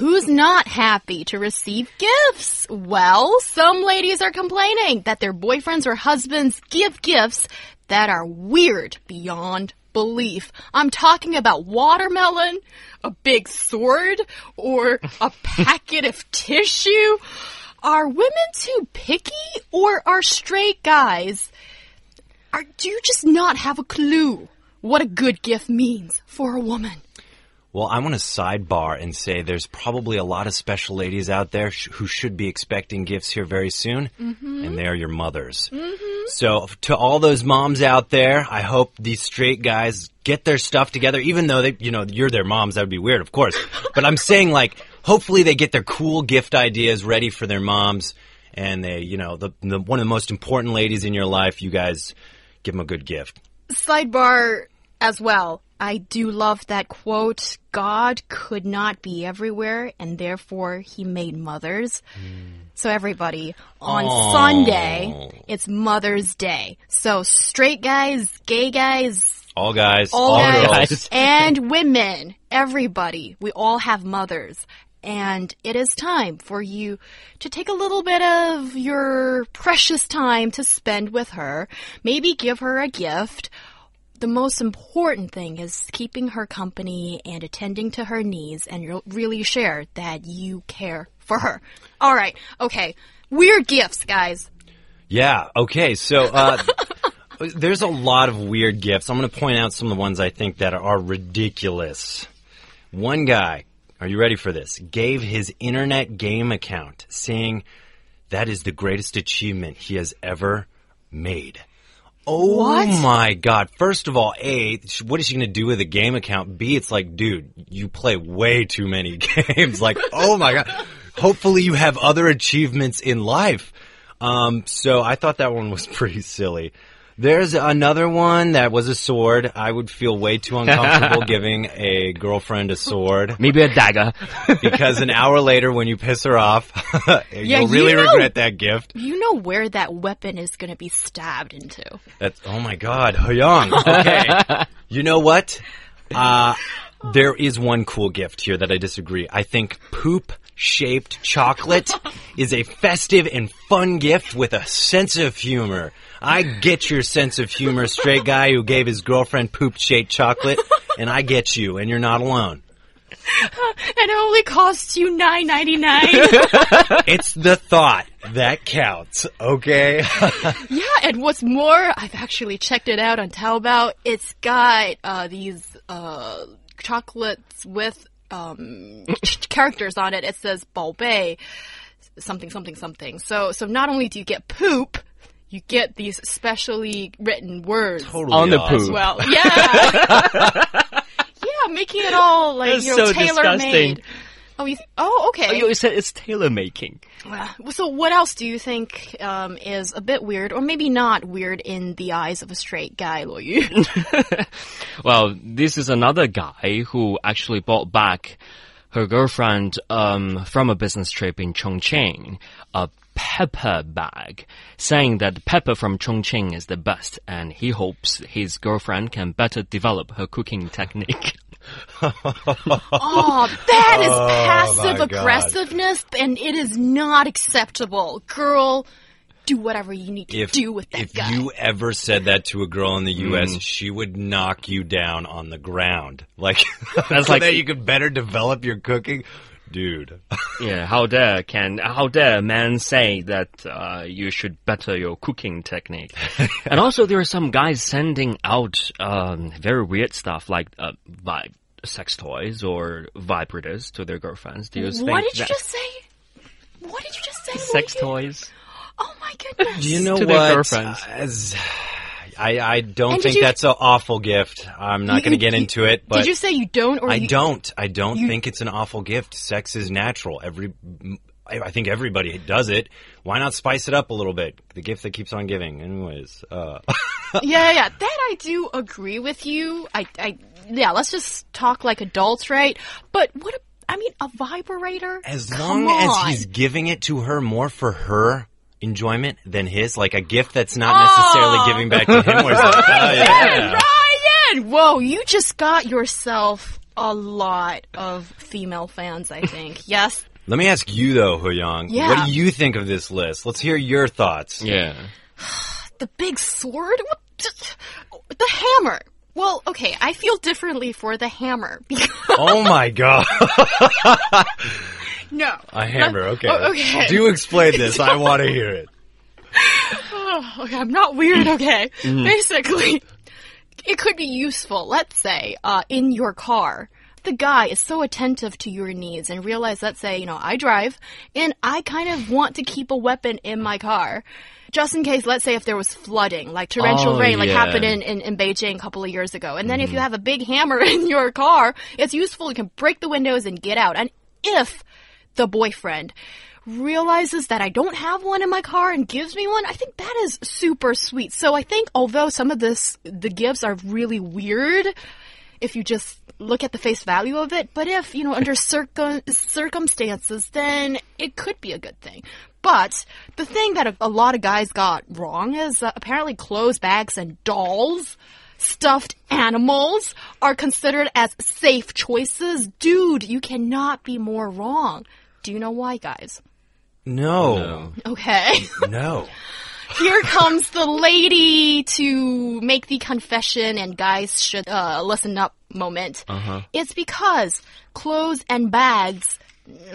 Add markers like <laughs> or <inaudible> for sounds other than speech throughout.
Who's not happy to receive gifts? Well, some ladies are complaining that their boyfriends or husbands give gifts that are weird beyond belief. I'm talking about watermelon, a big sword, or a <laughs> packet of tissue. Are women too picky or are straight guys? Are, do you just not have a clue what a good gift means for a woman? Well, I want to sidebar and say there's probably a lot of special ladies out there sh who should be expecting gifts here very soon, mm -hmm. and they are your mothers. Mm -hmm. So, to all those moms out there, I hope these straight guys get their stuff together, even though they, you know, you're their moms. That would be weird, of course. <laughs> but I'm saying, like, hopefully they get their cool gift ideas ready for their moms, and they, you know, the, the one of the most important ladies in your life, you guys give them a good gift. Sidebar as well. I do love that quote God could not be everywhere, and therefore he made mothers. Mm. So, everybody, on Aww. Sunday, it's Mother's Day. So, straight guys, gay guys, all guys, all, all guys, girls. <laughs> and women, everybody, we all have mothers. And it is time for you to take a little bit of your precious time to spend with her. Maybe give her a gift the most important thing is keeping her company and attending to her needs and really share that you care for her. All right. Okay. Weird gifts, guys. Yeah. Okay. So, uh, <laughs> there's a lot of weird gifts. I'm going to point out some of the ones I think that are ridiculous. One guy, are you ready for this? Gave his internet game account saying that is the greatest achievement he has ever made. Oh what? my god. First of all, A, what is she going to do with a game account? B, it's like, dude, you play way too many <laughs> games. like, oh my god. Hopefully you have other achievements in life. Um, so I thought that one was <laughs> pretty silly. There's another one that was a sword. I would feel way too <laughs> uncomfortable giving a girlfriend a sword. <laughs> Maybe a dagger. <laughs> because an hour later, when you piss her off, yeah, you'll really you know, regret that gift. You know where that weapon is going to be stabbed into. That's, oh my god, Young. Okay. you know what? Uh, there is one cool gift here that I disagree. I think poop shaped chocolate <laughs> is a festive and fun gift with a sense of humor. I get your sense of humor, straight guy who gave his girlfriend poop shaped chocolate, and I get you, and you're not alone. <laughs> And it only costs you nine ninety nine. <laughs> it's the thought that counts, okay? yeah, and what's more, I've actually checked it out on Taobao. It's got uh, these uh, chocolates with um, characters on it. It says 宝贝 something something something. So so not only do you get poop, you get these specially written words totally on the poop as well. Yeah. <laughs> yeah, making it all like That's you know so tailor made. Oh, you oh, okay. Oh, you said it's tailor making. so, what else do you think um, is a bit weird, or maybe not weird in the eyes of a straight guy, Luo Yu? <laughs> well, this is another guy who actually bought back her girlfriend um, from a business trip in Chongqing a pepper bag, saying that pepper from Chongqing is the best, and he hopes his girlfriend can better develop her cooking technique. <laughs> oh, that is oh, passive aggressiveness, and it is not acceptable. Girl, do whatever you need to if, do with that if guy. If you ever said that to a girl in the U.S., mm. she would knock you down on the ground. <laughs> Like, that's so like that you could better develop your cooking dude. <laughs> yeah, how dare can how dare a man say that uh, you should better your cooking technique? <laughs> and also, there are some guys sending out um, very weird stuff like uh, vibe sex toys or vibrators to their girlfriends. Do you what think? What did you just say? What did you just say? Sex toys. Oh my goodness! Do <laughs> you know to what? As <sighs> I, I don't and think you, that's an awful gift. I'm not going to get into it. But did you say you don't? Or I you, don't. I don't you, think it's an awful gift. Sex is natural. Every I, I think everybody does it. Why not spice it up a little bit? The gift that keeps on giving. Anyways, uh, <laughs> yeah, yeah, that I do agree with you. I, I, yeah, let's just talk like adults, right? But what? a- I mean, a vibrator. as Come long as he's giving it to her more for her enjoyment than his, like a gift that's not necessarily Aw. giving back to him. Where it's like, oh, yeah. Ryan, whoa, you just got yourself a lot of female fans. I think. <laughs> yes. Let me ask you though, He Yang. Yeah. What do you think of this list? Let's hear your thoughts. Yeah. <sighs> <sighs> <sighs> The big sword? What? The hammer. Well, okay, I feel differently for the hammer <laughs> because Oh my god. no. A hammer, okay. Oh, okay. Do explain this. I <laughs> want to hear it. Oh, okay, I'm not weird, okay? Basically, it could be useful. Let's say, uh, in your car, the guy is so attentive to your needs and realize, let's say, you know, I drive and I kind of want to keep a weapon in my car. Just in case, let's say if there was flooding, like torrential Oh, rain, like yeah. happened in, in, in Beijing a couple of years ago. And then if mm-hmm. you have a big hammer <laughs> in your car, it's useful. You can break the windows and get out. And if the boyfriend realizes that I don't have one in my car and gives me one, I think that is super sweet. So I think although some of this, the gifts are really weird, if you just look at the face value of it, but if, you know, under circum circumstances, then it could be a good thing. But the thing that a, a lot of guys got wrong is uh, apparently clothes, bags, and dolls stuffed animals are considered as safe choices. Dude, you cannot be more wrong. Do you know why, guys? No. Okay. <laughs> No. Here comes the lady to make the confession and guys should uh, listen up moment. Uh-huh. It's because clothes and bags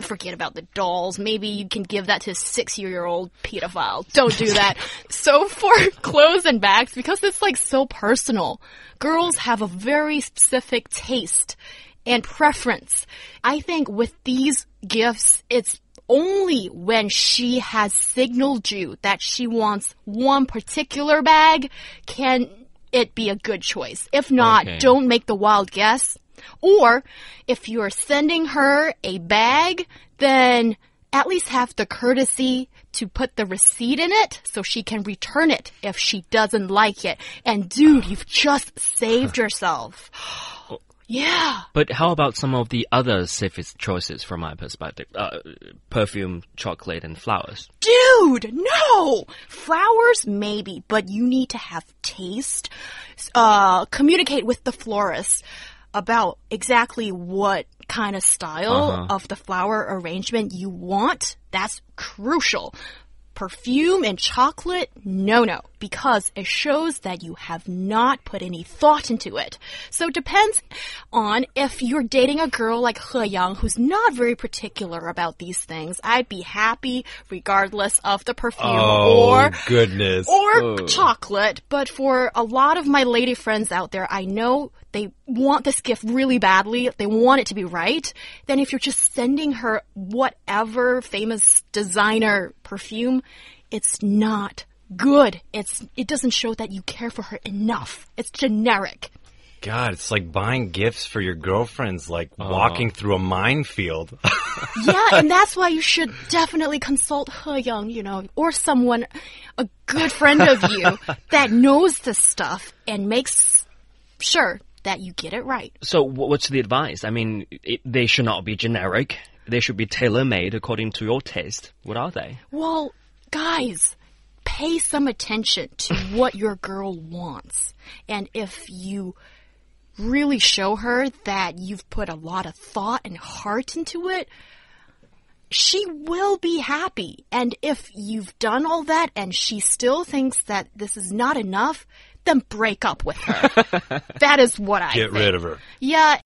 forget about the dolls. Maybe you can give that to a six year old pedophile. Don't do that. <laughs> so for clothes and bags, because it's like so personal, girls have a very specific taste and preference. I think with these gifts, it's only when she has signaled you that she wants one particular bag can it be a good choice. If not, Okay. don't make the wild guess. Or if you're sending her a bag, then at least have the courtesy to put the receipt in it so she can return it if she doesn't like it. And dude, you've just saved yourself. <gasps> Yeah. But how about some of the other safest choices from my perspective? Uh, perfume, chocolate, and flowers. Dude, no! Flowers, maybe, but you need to have taste. Uh, communicate with the florist about exactly what kind of style of the flower arrangement you want. That's crucial. Perfume and chocolate, no, no, because it shows that you have not put any thought into it. So it depends on if you're dating a girl like He Yang who's not very particular about these things. I'd be happy regardless of the perfume Oh, or goodness. or chocolate, but for a lot of my lady friends out there, I know they want this gift really badly. They want it to be right. Then if you're just sending her whatever famous designer perfume, it's not good. It's it doesn't show that you care for her enough. It's generic. God, it's like buying gifts for your girlfriends, like oh. walking through a minefield. <laughs> Yeah, and that's why you should definitely consult He Yang, you know, or someone, a good friend of you <laughs> that knows this stuff and makes sure that you get it right. So, what's the advice? I mean, it, they should not be generic. They should be tailor-made according to your taste. What are they? Well, guys, pay some attention to what your girl wants. And if you really show her that you've put a lot of thought and heart into it, she will be happy. And if you've done all that and she still thinks that this is not enough, then break up with her. <laughs> that is what I Get think. rid of her. Yeah,